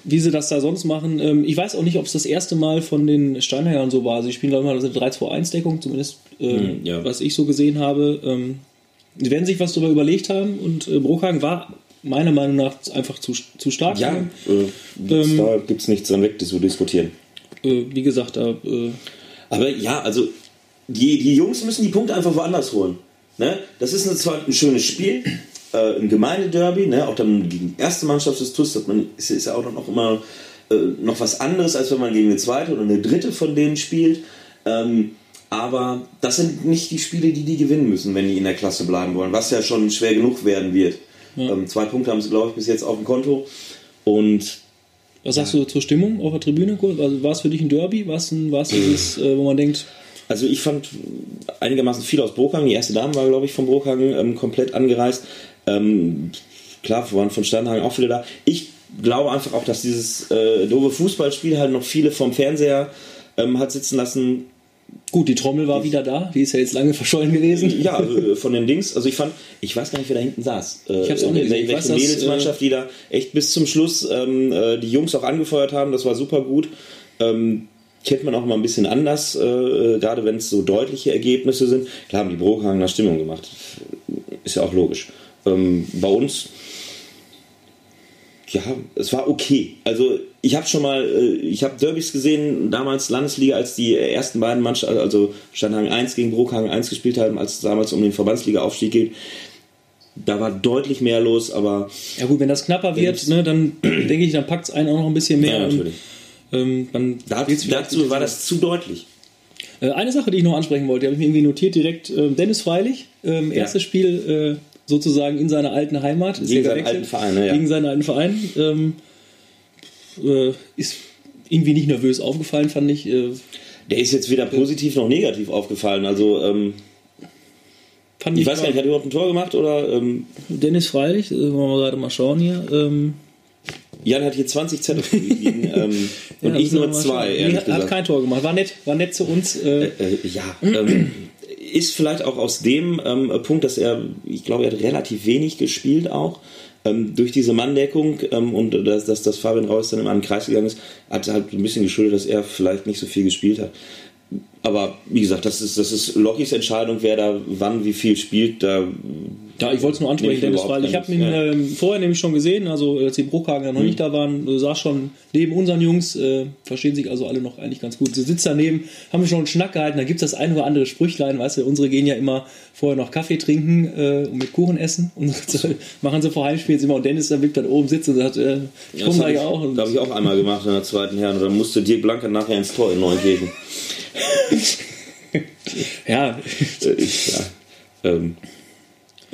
wie sie das da sonst machen. Ähm, ich weiß auch nicht, ob es das erste Mal von den Steinheiern so war. Sie spielen, glaube ich, mal eine 3-2-1-Deckung, zumindest äh, hm, ja. was ich so gesehen habe. Ähm, sie werden sich was darüber überlegt haben und äh, Brockhagen war meiner Meinung nach einfach zu, zu stark. Ja, äh, ähm, da gibt es nichts dran weg, zu diskutieren. Äh, wie gesagt, da. Äh, aber ja, also die, die Jungs müssen die Punkte einfach woanders holen. Ne? Das ist zwar ein schönes Spiel, äh, ein Gemeindederby, ne? auch dann gegen die erste Mannschaft des TUS, man ist, ist ja auch noch immer äh, noch was anderes, als wenn man gegen eine zweite oder eine dritte von denen spielt. Ähm, aber das sind nicht die Spiele, die die gewinnen müssen, wenn die in der Klasse bleiben wollen, was ja schon schwer genug werden wird. Ja. Ähm, zwei Punkte haben sie, glaube ich, bis jetzt auf dem Konto. Und Was sagst du zur Stimmung auf der Tribüne? Also war es für dich ein Derby? War es ein, war's dieses, [clears throat] äh, wo man denkt, Also ich fand einigermaßen viel aus Brookhagen. Die erste Dame war, glaube ich, von Brookhagen ähm, komplett angereist. Ähm, klar, waren von Sternhagen auch viele da. Ich glaube einfach auch, dass dieses äh, doofe Fußballspiel halt noch viele vom Fernseher ähm, hat sitzen lassen. Gut, die Trommel war wieder da, die ist ja jetzt lange verschollen gewesen. Ja, äh, von den Dings. Also ich fand, ich weiß gar nicht, wer da hinten saß. Äh, Ich hab's auch nicht gesehen. Ich welche Mädelsmannschaft, die da echt bis zum Schluss ähm, äh, die Jungs auch angefeuert haben. Das war super gut. Ähm, kennt man auch mal ein bisschen anders, äh, gerade wenn es so deutliche Ergebnisse sind. Klar haben die Brookhagener Stimmung gemacht. Ist ja auch logisch. Ähm, bei uns, ja, es war okay. Also ich habe schon mal, äh, ich habe Derbys gesehen, damals Landesliga, als die ersten beiden Mannschaften, also Steinhagen 1 gegen Brookhagen 1 gespielt haben, als es damals um den Verbandsliga-Aufstieg geht. Da war deutlich mehr los, aber Ja gut, wenn das knapper wird, ne, dann [clears throat] denke ich, dann packt es einen auch noch ein bisschen mehr. ja, natürlich. Ähm, dann Da, dazu war das zu deutlich. Äh, Eine Sache, die ich noch ansprechen wollte, die habe ich mir irgendwie notiert direkt. Ähm, Dennis Freilich, ähm, erstes Spiel äh, sozusagen in seiner alten Heimat. Ist Gegen seinen alten Verein, ja. Gegen seinen alten Verein. Ähm, äh, ist irgendwie nicht nervös aufgefallen, fand ich. Äh, Der ist jetzt weder positiv noch negativ aufgefallen. Also ähm, fand ich weiß gar nicht, hat er überhaupt ein Tor gemacht oder ähm, Dennis Freilich, äh, wollen wir mal gerade mal schauen hier. Ähm, Jan hat hier 20 Zettel liegen [laughs] ähm, und ja, ich müssen wir nur zwei, Nee, hat, hat kein Tor gemacht. War nett, war nett zu uns. Äh, Äh, ja, ähm, ist vielleicht auch aus dem ähm, Punkt, dass er, ich glaube, er hat relativ wenig gespielt auch. Ähm, durch diese Manndeckung ähm, und dass, dass, dass Fabian Reus dann immer an den Kreis gegangen ist, hat halt ein bisschen geschuldet, dass er vielleicht nicht so viel gespielt hat. Aber wie gesagt, das ist, das ist Lockys Entscheidung, wer da wann wie viel spielt. Da, Ja, ich wollte es nur ansprechen, Dennis Freilich. Ich habe ihn ja. ähm, vorher nämlich schon gesehen, also als die Bruckhagen ja noch nicht da waren, äh, saß schon neben unseren Jungs, äh, verstehen sich also alle noch eigentlich ganz gut. Sie sitzt daneben, haben wir schon einen Schnack gehalten, da gibt es das ein oder andere Sprüchlein, weißt du, unsere gehen ja immer vorher noch Kaffee trinken äh, und mit Kuchen essen. [laughs] Unsere machen sie vor Heimspielen immer und Dennis dann wirklich dann oben sitzt und sagt, äh, ich das komme da habe ja auch. Und da hab ich auch einmal gemacht in der zweiten Herren. Und dann musste Dirk Blanke nachher ins Tor in Neunkirchen. [laughs] ja, Äh, ich, ja, ähm,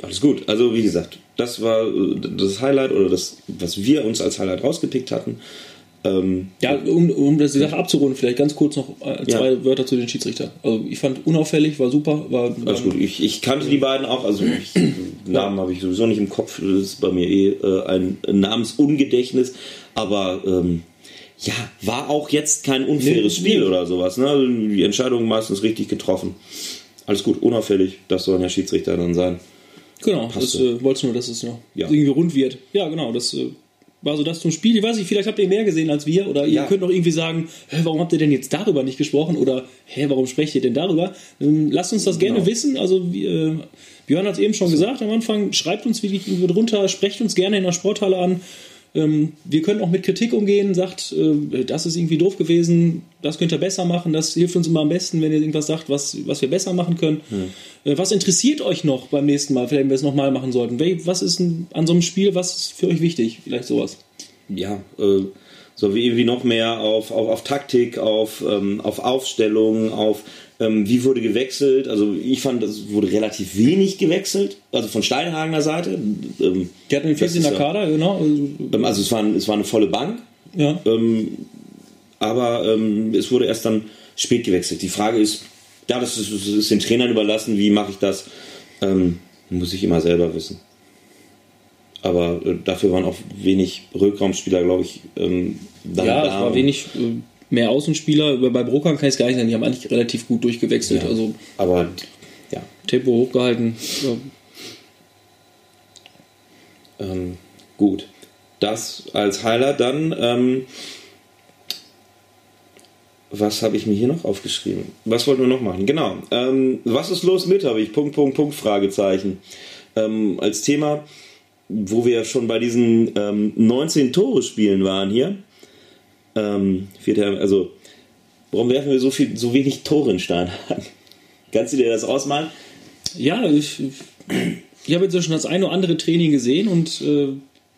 alles gut. Also wie gesagt, das war äh, das Highlight oder das, was wir uns als Highlight rausgepickt hatten. Ähm, Ja, um, um das die Sache abzurunden, vielleicht ganz kurz noch äh, zwei Ja. Wörter zu den Schiedsrichtern. Also ich fand unauffällig, war super, war, alles gut. Ich, ich kannte die beiden auch. Also ich, [clears throat] Namen habe ich sowieso nicht im Kopf. Das ist bei mir eh äh, ein Namensungedächtnis. Aber ähm, ja, war auch jetzt kein unfaires Nee, Spiel nee. oder sowas. Ne? Also die Entscheidung meistens richtig getroffen. Alles gut, unauffällig. Das sollen ja Schiedsrichter dann sein. Genau, Passt das äh, wolltest du nur, dass es noch Ja. irgendwie rund wird. Ja, genau, das äh, war so das zum Spiel. Ich weiß nicht, vielleicht habt ihr mehr gesehen als wir oder ihr Ja. könnt auch irgendwie sagen, warum habt ihr denn jetzt darüber nicht gesprochen oder hä, warum sprecht ihr denn darüber? Ähm, lasst uns das gerne Genau. wissen. Also wie, äh, Björn hat es eben schon gesagt am Anfang, schreibt uns wirklich drunter, sprecht uns gerne in der Sporthalle an. Ähm, wir können auch mit Kritik umgehen, sagt, äh, das ist irgendwie doof gewesen, das könnt ihr besser machen, das hilft uns immer am besten, wenn ihr irgendwas sagt, was, was wir besser machen können. Äh, was interessiert euch noch beim nächsten Mal, vielleicht wenn wir es nochmal machen sollten? Was ist an so einem Spiel, was ist für euch wichtig? Vielleicht sowas. ja, äh, so wie irgendwie noch mehr auf, auf, auf Taktik, auf, ähm, auf Aufstellung, auf ähm, wie wurde gewechselt. Also ich fand, es wurde relativ wenig gewechselt, also von Steinhagener Seite. Ähm, Die hatten den Das 14er ist ja- Kader, genau. ähm, also es war, es war eine volle Bank, Ja. ähm, aber ähm, es wurde erst dann spät gewechselt. Die Frage ist, ja, das ist, das ist den Trainern überlassen, wie mache ich das, ähm, muss ich immer selber wissen. Aber äh, dafür waren auch wenig Rückraumspieler, glaube ich, ähm, dann Ja, da. es war wenig äh, mehr Außenspieler. Bei Bruckern kann ich es gar nicht sagen, die haben eigentlich relativ gut durchgewechselt. Ja. Also Aber ja, Tempo hochgehalten. Ja. ähm, gut. Das als Highlight dann. Ähm, was habe ich mir hier noch aufgeschrieben? Was wollten wir noch machen? Genau. Ähm, was ist los mit, habe ich. Punkt, Punkt, Punkt, Fragezeichen. Ähm, als Thema, wo wir schon bei diesen ähm, 19 Tore-Spielen waren hier. Ähm, vierte, also, warum werfen wir so, viel, so wenig Tore in Steinhagen? [laughs] Kannst du dir das ausmalen? Ja, ich, ich habe schon das eine oder andere Training gesehen und äh,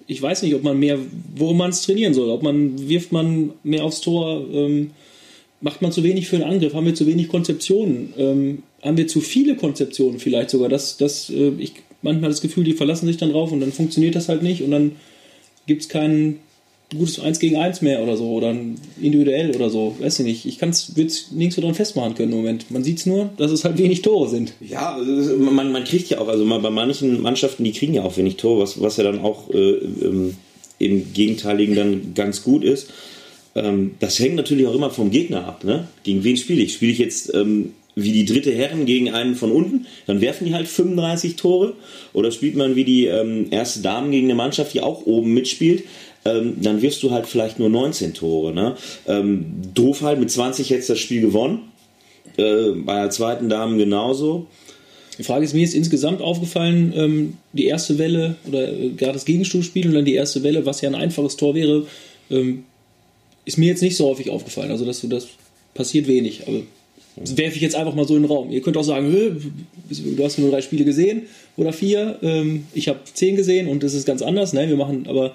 ich weiß nicht, ob man mehr, worum man es trainieren soll. Ob man wirft man mehr aufs Tor, ähm, macht man zu wenig für den Angriff, haben wir zu wenig Konzeptionen, ähm, haben wir zu viele Konzeptionen vielleicht sogar. Das, das, äh, ich manchmal das Gefühl, die verlassen sich dann drauf und dann funktioniert das halt nicht und dann gibt es keinen gutes 1 gegen 1 mehr oder so oder individuell oder so. Weiß ich nicht. Ich kann es nirgends so dran festmachen können im Moment. Man sieht es nur, dass es halt wenig Tore sind. Ja, also man, man kriegt ja auch, also bei manchen Mannschaften, die kriegen ja auch wenig Tore, was, was ja dann auch äh, im, im Gegenteiligen dann ganz gut ist. Ähm, das hängt natürlich auch immer vom Gegner ab. Ne? Gegen wen spiele ich? Spiele ich jetzt ähm, wie die dritte Herren gegen einen von unten, dann werfen die halt 35 Tore. Oder spielt man wie die ähm, erste Damen gegen eine Mannschaft, die auch oben mitspielt, ähm, dann wirfst du halt vielleicht nur 19 Tore. Ne? Ähm, doof halt, mit 20 jetzt das Spiel gewonnen. Äh, bei der zweiten Damen genauso. Die Frage ist, mir ist insgesamt aufgefallen, ähm, die erste Welle oder äh, gerade das Gegenstuhlspiel und dann die erste Welle, was ja ein einfaches Tor wäre, ähm, ist mir jetzt nicht so häufig aufgefallen. Also, dass du das passiert wenig. Aber das werfe ich jetzt einfach mal so in den Raum. Ihr könnt auch sagen, du hast nur drei Spiele gesehen oder vier. Ähm, ich habe zehn gesehen und das ist ganz anders. Ne? Wir machen aber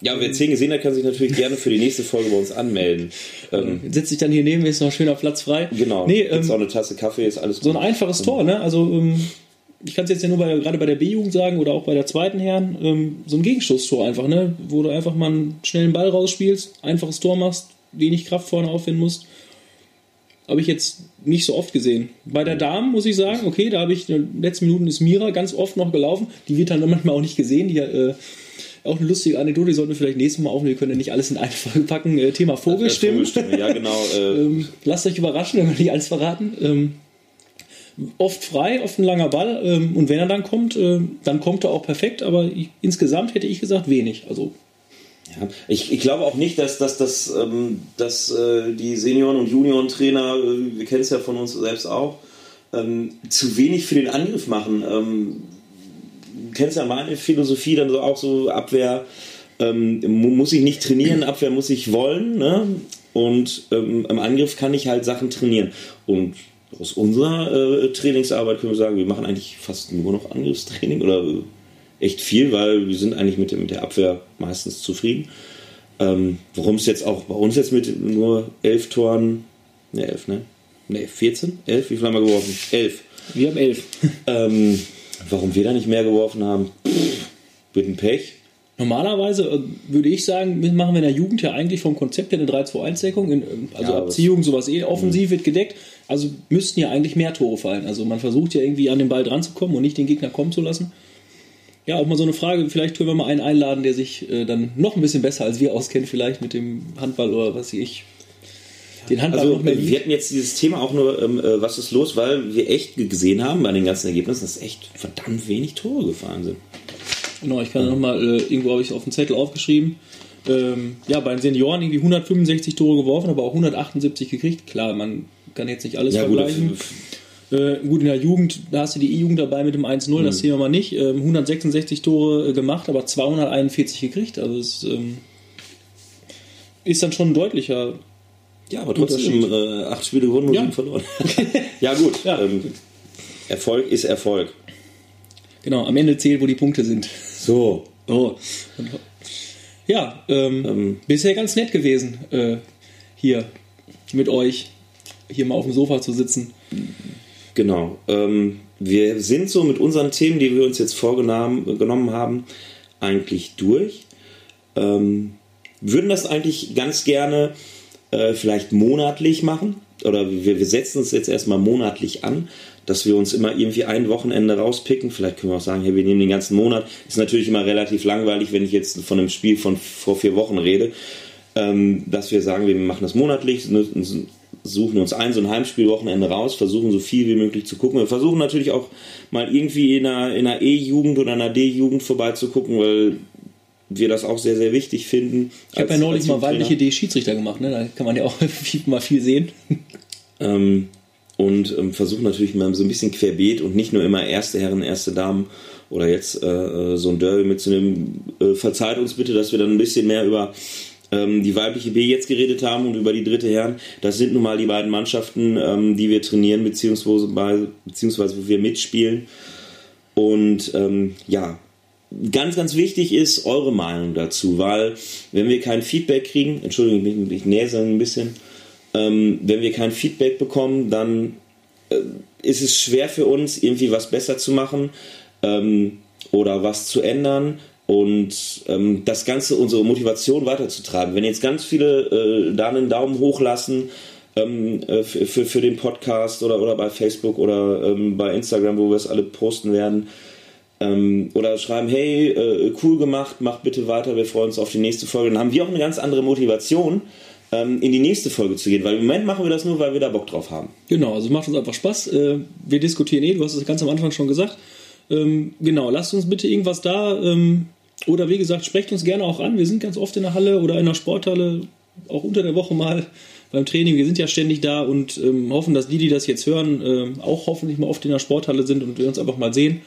ja, wer zehn gesehen hat, kann sich natürlich gerne für die nächste Folge bei uns anmelden. [laughs] Ähm, Sitze ich dann hier neben mir, ist noch ein schöner Platz frei. Genau. Nee, ähm, auch eine Tasse Kaffee, ist alles gut. So ein einfaches Tor, ne? Also ähm, ich kann es jetzt ja nur bei, gerade bei der B-Jugend sagen oder auch bei der zweiten Herren, ähm, so ein Gegenstoßtor einfach, ne? Wo du einfach mal einen schnellen Ball rausspielst, einfaches Tor machst, wenig Kraft vorne aufwenden musst. Habe ich jetzt nicht so oft gesehen. Bei der Damen muss ich sagen, okay, da habe ich in den letzten Minuten ist Mira ganz oft noch gelaufen. Die wird dann manchmal auch nicht gesehen. Die äh, auch eine lustige Anekdote, die sollten wir vielleicht nächstes Mal aufnehmen. Wir können ja nicht alles in eine Folge packen. Äh, Thema Vogelstimmen. Vogelstimmen. Ja, genau. Äh. [laughs] ähm, lasst euch überraschen, wenn wir nicht alles verraten. Ähm, oft frei, oft ein langer Ball. Ähm, und wenn er dann kommt, äh, dann kommt er auch perfekt. Aber ich, insgesamt hätte ich gesagt wenig. Also ja, ich, ich glaube auch nicht, dass, dass, dass, ähm, dass äh, die Senioren- und Juniorentrainer, äh, wir kennen es ja von uns selbst auch, ähm, zu wenig für den Angriff machen. Ähm, du kennst ja meine Philosophie, dann so auch so Abwehr ähm, muss ich nicht trainieren, Abwehr muss ich wollen. Ne? Und ähm, im Angriff kann ich halt Sachen trainieren. Und aus unserer äh, Trainingsarbeit können wir sagen, wir machen eigentlich fast nur noch Angriffstraining [laughs] oder echt viel, weil wir sind eigentlich mit, mit der Abwehr meistens zufrieden. Ähm, Warum es jetzt auch bei uns jetzt mit nur elf Toren, ne elf, ne? Ne, 14? Elf? Wie viel haben wir geworfen? Elf. Wir haben elf. [laughs] ähm, Warum wir da nicht mehr geworfen haben, pff, mit dem Pech. Normalerweise äh, würde ich sagen, machen wir in der Jugend ja eigentlich vom Konzept her eine 3-2-1-Deckung. Äh, also ja, Abziehung, sowas eh offensiv wird gedeckt. Also müssten ja eigentlich mehr Tore fallen. Also man versucht ja irgendwie an den Ball dran zu kommen und nicht den Gegner kommen zu lassen. Ja, auch mal so eine Frage, vielleicht können wir mal einen einladen, der sich äh, dann noch ein bisschen besser als wir auskennt, vielleicht mit dem Handball oder was weiß ich den Handball also, noch mehr Wir hatten jetzt dieses Thema auch nur, ähm, äh, was ist los, weil wir echt gesehen haben bei den ganzen Ergebnissen, dass echt verdammt wenig Tore gefahren sind. Genau, ich kann nochmal, äh, irgendwo habe ich es auf dem Zettel aufgeschrieben. Ähm, ja, bei den Senioren irgendwie 165 Tore geworfen, aber auch 178 gekriegt. Klar, man kann jetzt nicht alles ja, vergleichen. Gut, äh, gut, in der Jugend, da hast du die E-Jugend dabei mit dem 1-0, mhm. das sehen wir mal nicht. Ähm, 166 Tore äh, gemacht, aber 241 gekriegt. Also es ähm, ist dann schon ein deutlicher ja, aber trotzdem äh, acht Spiele gewonnen und ja. sieben verloren. [laughs] ja, gut. Ja. Ähm, Erfolg ist Erfolg. Genau, am Ende zählt, wo die Punkte sind. So. Oh. Ja, ähm, ähm, bisher ganz nett gewesen, äh, hier mit euch hier mal auf dem Sofa zu sitzen. Genau. Ähm, wir sind so mit unseren Themen, die wir uns jetzt vorgenommen haben, eigentlich durch. Ähm, würden das eigentlich ganz gerne äh, vielleicht monatlich machen. Oder wir, wir setzen es jetzt erstmal monatlich an, dass wir uns immer irgendwie ein Wochenende rauspicken. Vielleicht können wir auch sagen, hey, wir nehmen den ganzen Monat. Ist natürlich immer relativ langweilig, wenn ich jetzt von einem Spiel von vor vier Wochen rede. Ähm, dass wir sagen, wir machen das monatlich, suchen uns ein, so ein Heimspielwochenende raus, versuchen so viel wie möglich zu gucken. Wir versuchen natürlich auch mal irgendwie in einer, in einer E-Jugend oder einer D-Jugend vorbeizugucken, weil wir das auch sehr, sehr wichtig finden. Ich habe ja neulich mal weibliche D-Schiedsrichter gemacht, ne? da kann man ja auch [laughs] mal viel sehen. Ähm, und ähm, versuchen natürlich mal so ein bisschen querbeet und nicht nur immer erste Herren, erste Damen oder jetzt äh, so ein Derby mitzunehmen. Äh, verzeiht uns bitte, dass wir dann ein bisschen mehr über ähm, die weibliche B jetzt geredet haben und über die dritte Herren. Das sind nun mal die beiden Mannschaften, ähm, die wir trainieren, beziehungsweise, beziehungsweise wo wir mitspielen. Und ähm, ja, ganz, ganz wichtig ist eure Meinung dazu, weil wenn wir kein Feedback kriegen, Entschuldigung, ich, ich näse ein bisschen, ähm, wenn wir kein Feedback bekommen, dann äh, ist es schwer für uns, irgendwie was besser zu machen ähm, oder was zu ändern. und ähm, das Ganze unsere Motivation weiterzutreiben. Wenn jetzt ganz viele äh, da einen Daumen hoch lassen ähm, äh, für, für den Podcast oder, oder bei Facebook oder ähm, bei Instagram, wo wir es alle posten werden, ähm, oder schreiben, hey, äh, cool gemacht, mach bitte weiter, wir freuen uns auf die nächste Folge, dann haben wir auch eine ganz andere Motivation, ähm, in die nächste Folge zu gehen, weil im Moment machen wir das nur, weil wir da Bock drauf haben. Genau, also macht uns einfach Spaß. Äh, wir diskutieren eh, du hast es ganz am Anfang schon gesagt. Ähm, genau, lasst uns bitte irgendwas da. Ähm, oder wie gesagt, sprecht uns gerne auch an. Wir sind ganz oft in der Halle oder in der Sporthalle, auch unter der Woche mal beim Training. Wir sind ja ständig da und ähm, hoffen, dass die, die das jetzt hören, äh, auch hoffentlich mal oft in der Sporthalle sind und wir uns einfach mal sehen.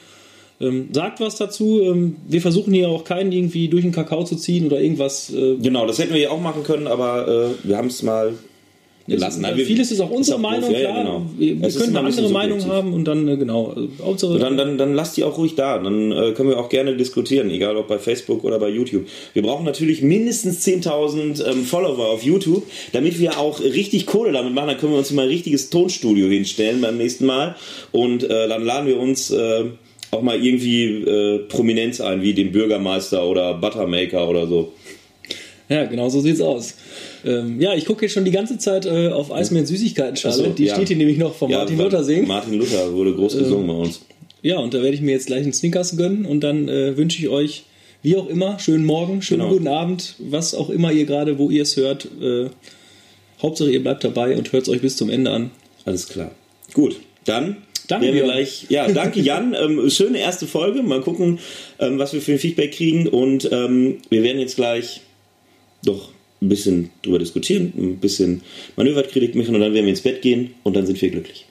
Ähm, sagt was dazu. Ähm, wir versuchen hier auch keinen irgendwie durch den Kakao zu ziehen oder irgendwas. Äh genau, das hätten wir ja auch machen können, aber äh, wir haben es mal gelassen. Nein, vieles ist auch unsere ist auch Meinung, klar. Ja, genau. Wir, wir können eine andere Meinung haben und dann, äh, genau. Hauptsache, dann, dann, dann lasst die auch ruhig da. Dann äh, können wir auch gerne diskutieren, egal ob bei Facebook oder bei YouTube. Wir brauchen natürlich mindestens 10.000 ähm, Follower auf YouTube, damit wir auch richtig Kohle damit machen. Dann können wir uns mal ein richtiges Tonstudio hinstellen beim nächsten Mal und äh, dann laden wir uns. Äh, auch mal irgendwie äh, Prominenz ein, wie den Bürgermeister oder Buttermaker oder so. Ja, genau so sieht's aus. Ähm, ja, ich gucke jetzt schon die ganze Zeit äh, auf Eismeer Süßigkeiten-Schale. So, die ja. steht hier nämlich noch von ja, Martin Luther singen. Martin Luther wurde groß ähm, gesungen bei uns. Ja, und da werde ich mir jetzt gleich einen Snickers gönnen und dann äh, wünsche ich euch, wie auch immer, schönen Morgen, schönen genau. guten Abend, was auch immer ihr gerade, wo ihr es hört. Äh, Hauptsache ihr bleibt dabei und hört es euch bis zum Ende an. Alles klar. Gut, dann Danke. Wir gleich, ja, danke Jan. ähm, schöne erste Folge. Mal gucken, ähm, was wir für ein Feedback kriegen. Und ähm, wir werden jetzt gleich doch ein bisschen drüber diskutieren, ein bisschen Manöverkritik machen und dann werden wir ins Bett gehen und dann sind wir glücklich.